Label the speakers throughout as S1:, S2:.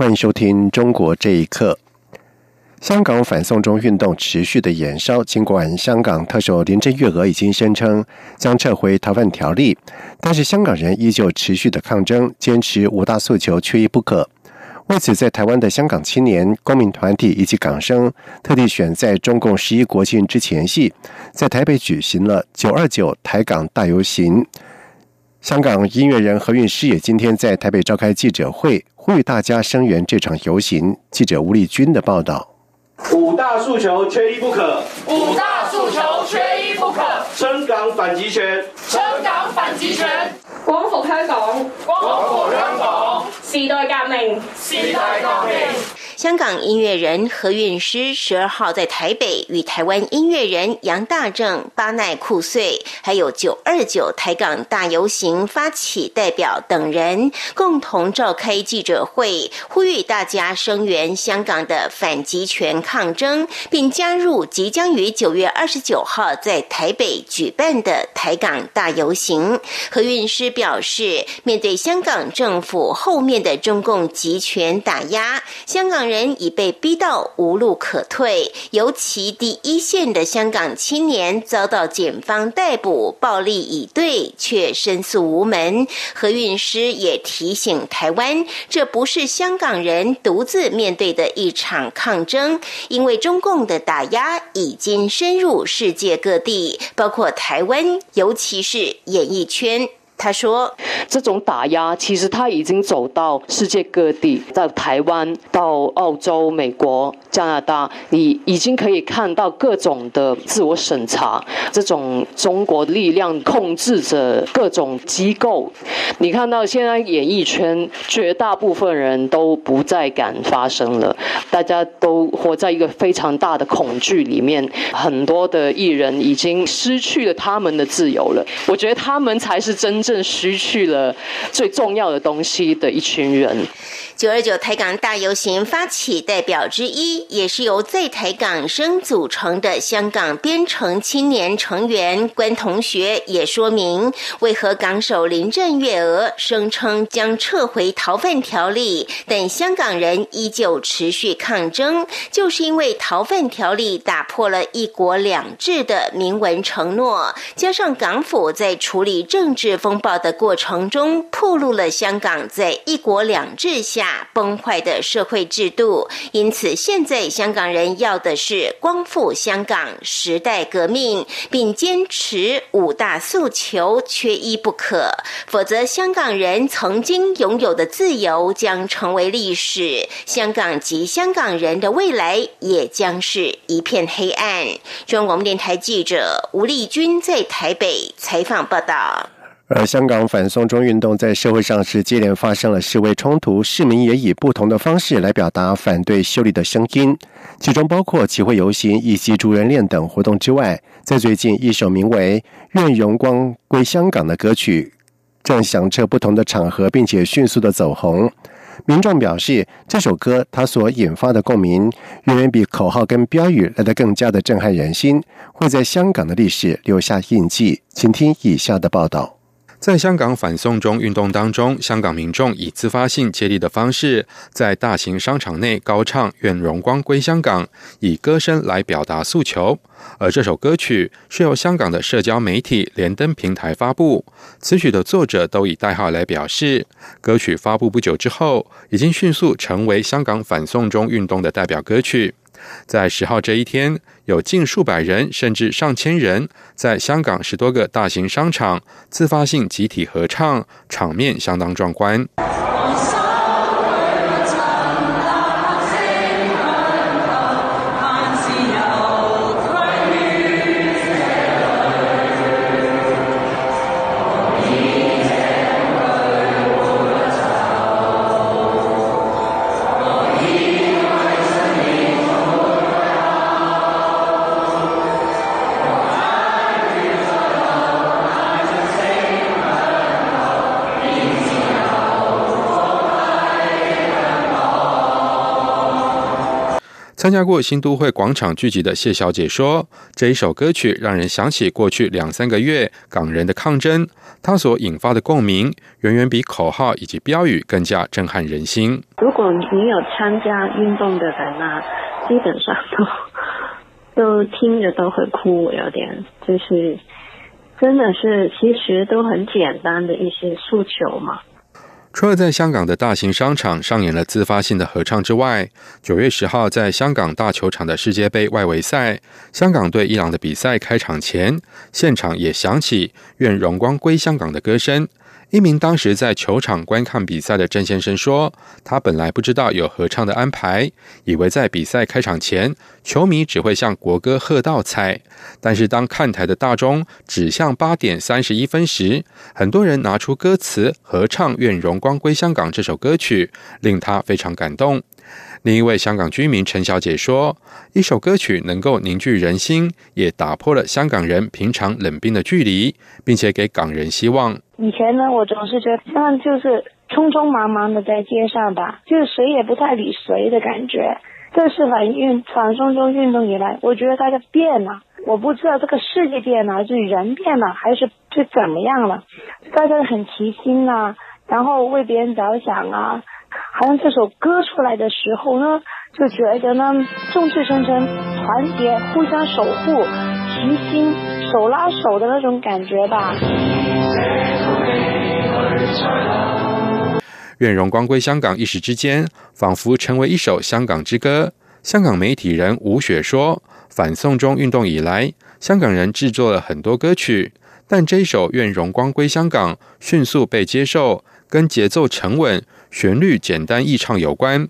S1: 欢迎收听《中国这一刻》。香港反送中运动持续的延烧，尽管香港特首林郑月娥已经声称将撤回逃犯条例，但是香港人依旧持续的抗争，坚持五大诉求缺一不可。为此，在台湾的香港青年、公民团体以及港生，特地选在中共十一国庆之前夕，在台北举行了“九二九台港大游行”。香港音乐人何韵诗也今天在台北召开记者会，呼吁大家声援这场游行。记者吴丽君的报道：
S2: 五大诉求缺一不可，
S3: 五大诉求缺一不可，
S2: 撑港反击权，
S3: 撑港反击权，
S4: 光复香港，
S3: 光复香港，
S4: 时代革命，
S3: 时代革命。
S5: 香港音乐人何韵诗十二号在台北与台湾音乐人杨大正、巴奈库穗，还有九二九台港大游行发起代表等人共同召开记者会，呼吁大家声援香港的反集权抗争，并加入即将于九月二十九号在台北举办的台港大游行。何韵诗表示，面对香港政府后面的中共集权打压，香港。人已被逼到无路可退，尤其第一线的香港青年遭到检方逮捕，暴力以对，却申诉无门。何韵诗也提醒台湾，这不是香港人独自面对的一场抗争，因为中共的打压已经深入世界各地，包括台湾，尤其是演艺圈。他说：“
S6: 这种打压其实他已经走到世界各地，在台湾、到澳洲、美国、加拿大，你已经可以看到各种的自我审查。这种中国力量控制着各种机构。你看到现在演艺圈绝大部分人都不再敢发声了，大家都活在一个非常大的恐惧里面。很多的艺人已经失去了他们的自由了。我觉得他们才是真正。”正失去了最重要的东西的一群人。
S5: 九二九台港大游行发起代表之一，也是由在台港生组成的香港编程青年成员关同学，也说明为何港首林郑月娥声称将撤回逃犯条例，但香港人依旧持续抗争，就是因为逃犯条例打破了一国两制的明文承诺，加上港府在处理政治风。暴的过程中，暴露了香港在一国两制下崩坏的社会制度。因此，现在香港人要的是光复香港、时代革命，并坚持五大诉求缺一不可。否则，香港人曾经拥有的自由将成为历史，香港及香港人的未来也将是一片黑暗。中央广播电台记者吴丽君在台北采访报道。
S1: 而香港反送中运动在社会上是接连发生了示威冲突，市民也以不同的方式来表达反对修例的声音，其中包括集会游行以及竹人链等活动之外，在最近一首名为《愿荣光归香港》的歌曲正响彻不同的场合，并且迅速的走红。民众表示，这首歌它所引发的共鸣，远远比口号跟标语来得更加的震撼人心，会在香港的历史留下印记。请听以下的报道。
S7: 在香港反送中运动当中，香港民众以自发性接力的方式，在大型商场内高唱“愿荣光归香港”，以歌声来表达诉求。而这首歌曲是由香港的社交媒体连登平台发布，此曲的作者都以代号来表示。歌曲发布不久之后，已经迅速成为香港反送中运动的代表歌曲。在十号这一天，有近数百人甚至上千人，在香港十多个大型商场自发性集体合唱，场面相当壮观。参加过新都会广场聚集的谢小姐说：“这一首歌曲让人想起过去两三个月港人的抗争，它所引发的共鸣，远远比口号以及标语更加震撼人心。
S8: 如果你有参加运动的人啊，基本上都都听着都会哭，有点就是真的是，其实都很简单的一些诉求嘛。”
S7: 除了在香港的大型商场上演了自发性的合唱之外，九月十号在香港大球场的世界杯外围赛，香港对伊朗的比赛开场前，现场也响起“愿荣光归香港”的歌声。一名当时在球场观看比赛的郑先生说：“他本来不知道有合唱的安排，以为在比赛开场前，球迷只会向国歌喝倒彩。但是当看台的大钟指向八点三十一分时，很多人拿出歌词合唱《愿荣光归香港》这首歌曲，令他非常感动。”另一位香港居民陈小姐说：“一首歌曲能够凝聚人心，也打破了香港人平常冷冰的距离，并且给港人希望。
S8: 以前呢，我总是觉得像就是匆匆忙忙的在街上吧，就是谁也不太理谁的感觉。这是反运反送中运动以来，我觉得大家变了。我不知道这个世界变了，还是人变了，还是是怎么样了？大家很齐心啊，然后为别人着想啊。”好像这首歌出来的时候呢，就觉得呢，众志成城、团结、互相守护、齐心、手拉手的那种感觉吧。
S7: 愿荣光归香港，一时之间仿佛成为一首香港之歌。香港媒体人吴雪说：“反送中运动以来，香港人制作了很多歌曲，但这一首《愿荣光归香港》迅速被接受，跟节奏沉稳。”旋律简单易唱有关，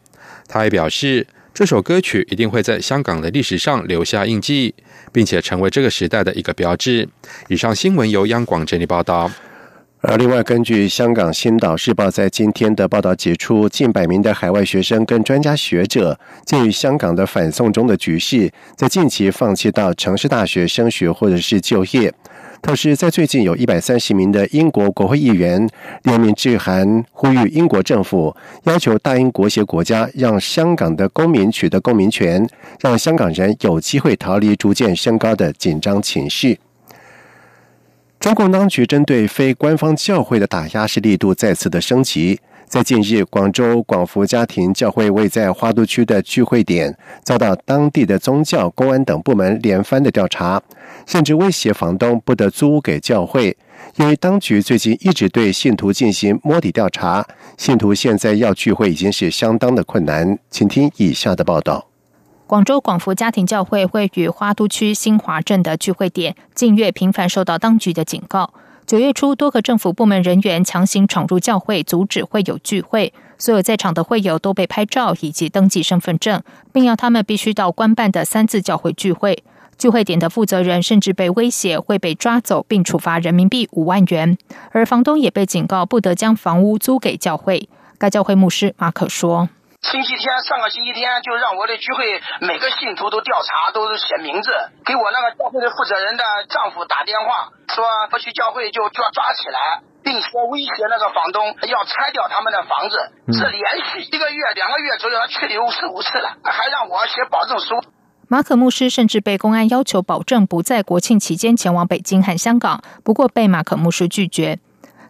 S7: 他还表示，这首歌曲一定会在香港的历史上留下印记，并且成为这个时代的一个标志。以上新闻由央广整理报道。
S1: 而另外，根据香港《新岛日报》在今天的报道指出，近百名的海外学生跟专家学者，鉴于香港的反送中的局势，在近期放弃到城市大学升学或者是就业。同时，在最近有一百三十名的英国国会议员联名致函，呼吁英国政府要求大英国协国家让香港的公民取得公民权，让香港人有机会逃离逐渐升高的紧张情绪。中共当局针对非官方教会的打压是力度再次的升级。在近日，广州广福家庭教会位在花都区的聚会点遭到当地的宗教、公安等部门连番的调查，甚至威胁房东不得租给教会。由于当局最近一直对信徒进行摸底调查，信徒现在要聚会已经是相当的困难。请听以下的报道：
S9: 广州广福家庭教会位于花都区新华镇的聚会点，近月频繁受到当局的警告。九月初，多个政府部门人员强行闯入教会，阻止会友聚会。所有在场的会友都被拍照以及登记身份证，并要他们必须到官办的三字教会聚会。聚会点的负责人甚至被威胁会被抓走，并处罚人民币五万元。而房东也被警告不得将房屋租给教会。该教会牧师马可说。
S10: 星期天，上个星期天就让我的聚会每个信徒都调查，都是写名字，给我那个教会的负责人的丈夫打电话，说不去教会就抓抓起来，并且威胁那个房东要拆掉他们的房子。是连续一个月、两个月左右他去了四五次了，还让我写保证书。
S9: 马可牧师甚至被公安要求保证不在国庆期间前往北京和香港，不过被马可牧师拒绝。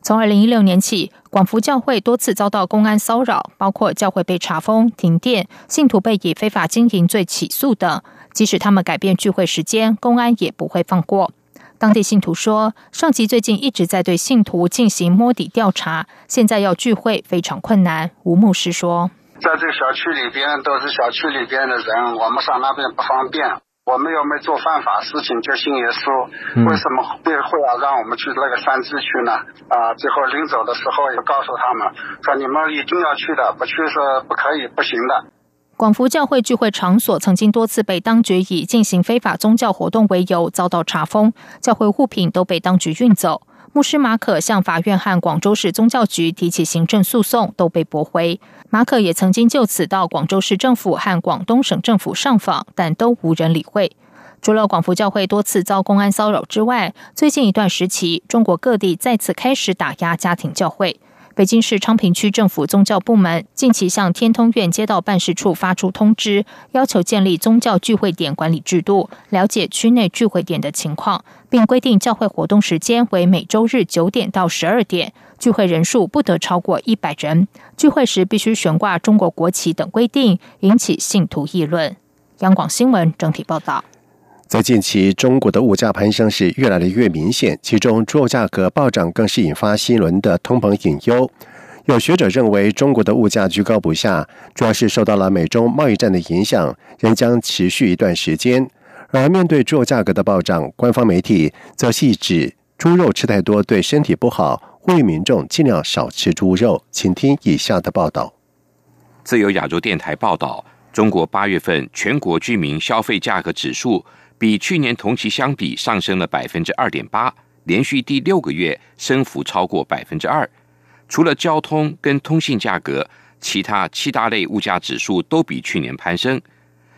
S9: 从二零一六年起，广福教会多次遭到公安骚扰，包括教会被查封、停电、信徒被以非法经营罪起诉等。即使他们改变聚会时间，公安也不会放过。当地信徒说，上级最近一直在对信徒进行摸底调查，现在要聚会非常困难。吴牧师说：“
S11: 在这小区里边，都是小区里边的人，我们上那边不方便。”我们又没做犯法事情，就信耶稣，为什么会会要让我们去那个山区去呢？啊，最后临走的时候也告诉他们说，你们一定要去的，不去是不可以、不行的。
S9: 广福教会聚会场所曾经多次被当局以进行非法宗教活动为由遭到查封，教会物品都被当局运走。牧师马可向法院和广州市宗教局提起行政诉讼，都被驳回。马可也曾经就此到广州市政府和广东省政府上访，但都无人理会。除了广福教会多次遭公安骚扰之外，最近一段时期，中国各地再次开始打压家庭教会。北京市昌平区政府宗教部门近期向天通苑街道办事处发出通知，要求建立宗教聚会点管理制度，了解区内聚会点的情况，并规定教会活动时间为每周日九点到十二点，聚会人数不得超过一百人，聚会时必须悬挂中国国旗等规定，引起信徒议论。央广新闻整体报道。
S1: 在近期，中国的物价攀升是越来越明显，其中猪肉价格暴涨更是引发新一轮的通膨隐忧。有学者认为，中国的物价居高不下，主要是受到了美中贸易战的影响，仍将持续一段时间。而面对猪肉价格的暴涨，官方媒体则系指猪肉吃太多对身体不好，呼吁民众尽量少吃猪肉。请听以下的报道。
S12: 自由亚洲电台报道，中国八月份全国居民消费价格指数。比去年同期相比上升了百分之二点八，连续第六个月升幅超过百分之二。除了交通跟通信价格，其他七大类物价指数都比去年攀升。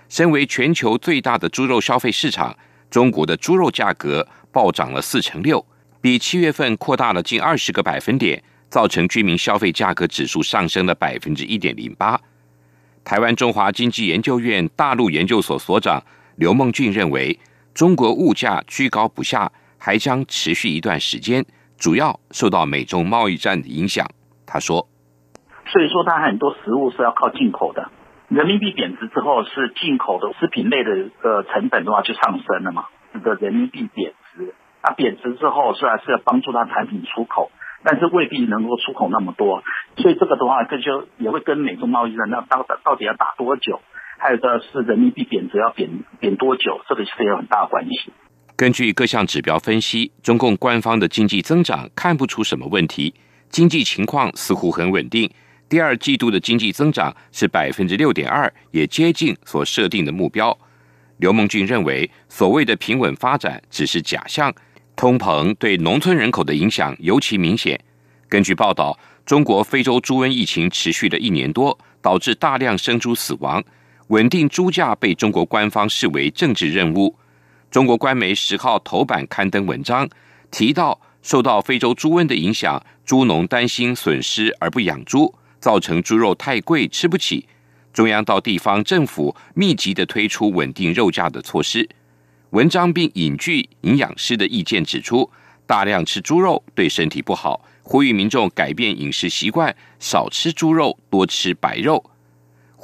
S12: 身为全球最大的猪肉消费市场，中国的猪肉价格暴涨了四成六，比七月份扩大了近二十个百分点，造成居民消费价格指数上升了百分之一点零八。台湾中华经济研究院大陆研究所所长。刘梦俊认为，中国物价居高不下，还将持续一段时间，主要受到美中贸易战的影响。他说：“
S13: 所以说，它很多食物是要靠进口的。人民币贬值之后，是进口的食品类的呃成本的话就上升了嘛。这个人民币贬值，啊贬值之后，虽然是要帮助它产品出口，但是未必能够出口那么多。所以这个的话，这就也会跟美中贸易战那到到底要打多久？”还有的是人民币贬值要贬贬多久，这个是有很大关系。
S12: 根据各项指标分析，中共官方的经济增长看不出什么问题，经济情况似乎很稳定。第二季度的经济增长是百分之六点二，也接近所设定的目标。刘梦俊认为，所谓的平稳发展只是假象，通膨对农村人口的影响尤其明显。根据报道，中国非洲猪瘟疫情持续了一年多，导致大量生猪死亡。稳定猪价被中国官方视为政治任务。中国官媒十号头版刊登文章，提到受到非洲猪瘟的影响，猪农担心损失而不养猪，造成猪肉太贵吃不起。中央到地方政府密集的推出稳定肉价的措施。文章并引据营养师的意见指出，大量吃猪肉对身体不好，呼吁民众改变饮食习惯，少吃猪肉，多吃白肉。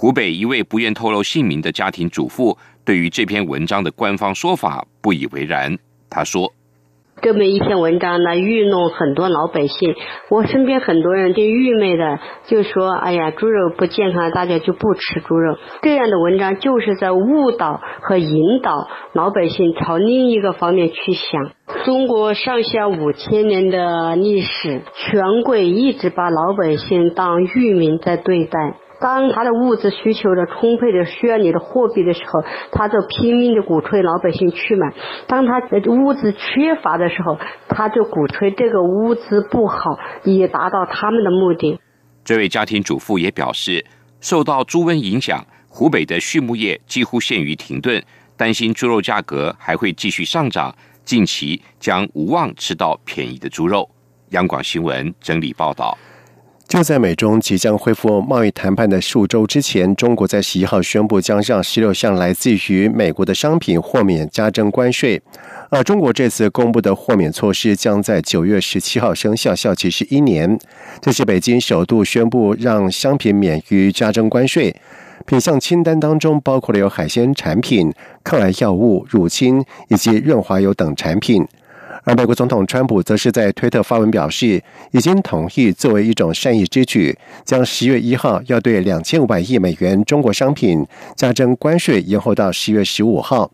S12: 湖北一位不愿透露姓名的家庭主妇对于这篇文章的官方说法不以为然。他说：“
S14: 这么一篇文章呢，愚弄很多老百姓。我身边很多人就愚昧的，就说：‘哎呀，猪肉不健康，大家就不吃猪肉。’这样的文章就是在误导和引导老百姓朝另一个方面去想。中国上下五千年的历史，权贵一直把老百姓当愚民在对待。”当他的物质需求的充沛的需要你的货币的时候，他就拼命的鼓吹老百姓去买；当他的物资缺乏的时候，他就鼓吹这个物资不好，以达到他们的目的。
S12: 这位家庭主妇也表示，受到猪瘟影响，湖北的畜牧业几乎陷于停顿，担心猪肉价格还会继续上涨，近期将无望吃到便宜的猪肉。央广新闻整理报道。
S1: 就在美中即将恢复贸易谈判的数周之前，中国在十一号宣布将让十六项来自于美国的商品豁免加征关税。而中国这次公布的豁免措施将在九月十七号生效，效期是一年。这是北京首度宣布让商品免于加征关税。品项清单当中包括了有海鲜产品、抗癌药物、乳清以及润滑油等产品。而美国总统川普则是在推特发文表示，已经同意作为一种善意之举，将十月一号要对两千五百亿美元中国商品加征关税延后到十月十五号。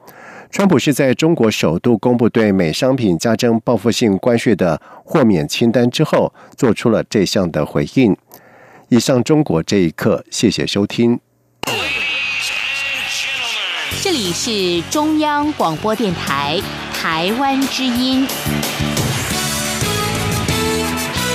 S1: 川普是在中国首度公布对美商品加征报复性关税的豁免清单之后，做出了这项的回应。以上中国这一刻，谢谢收听。
S5: 这里是中央广播电台。台湾之音。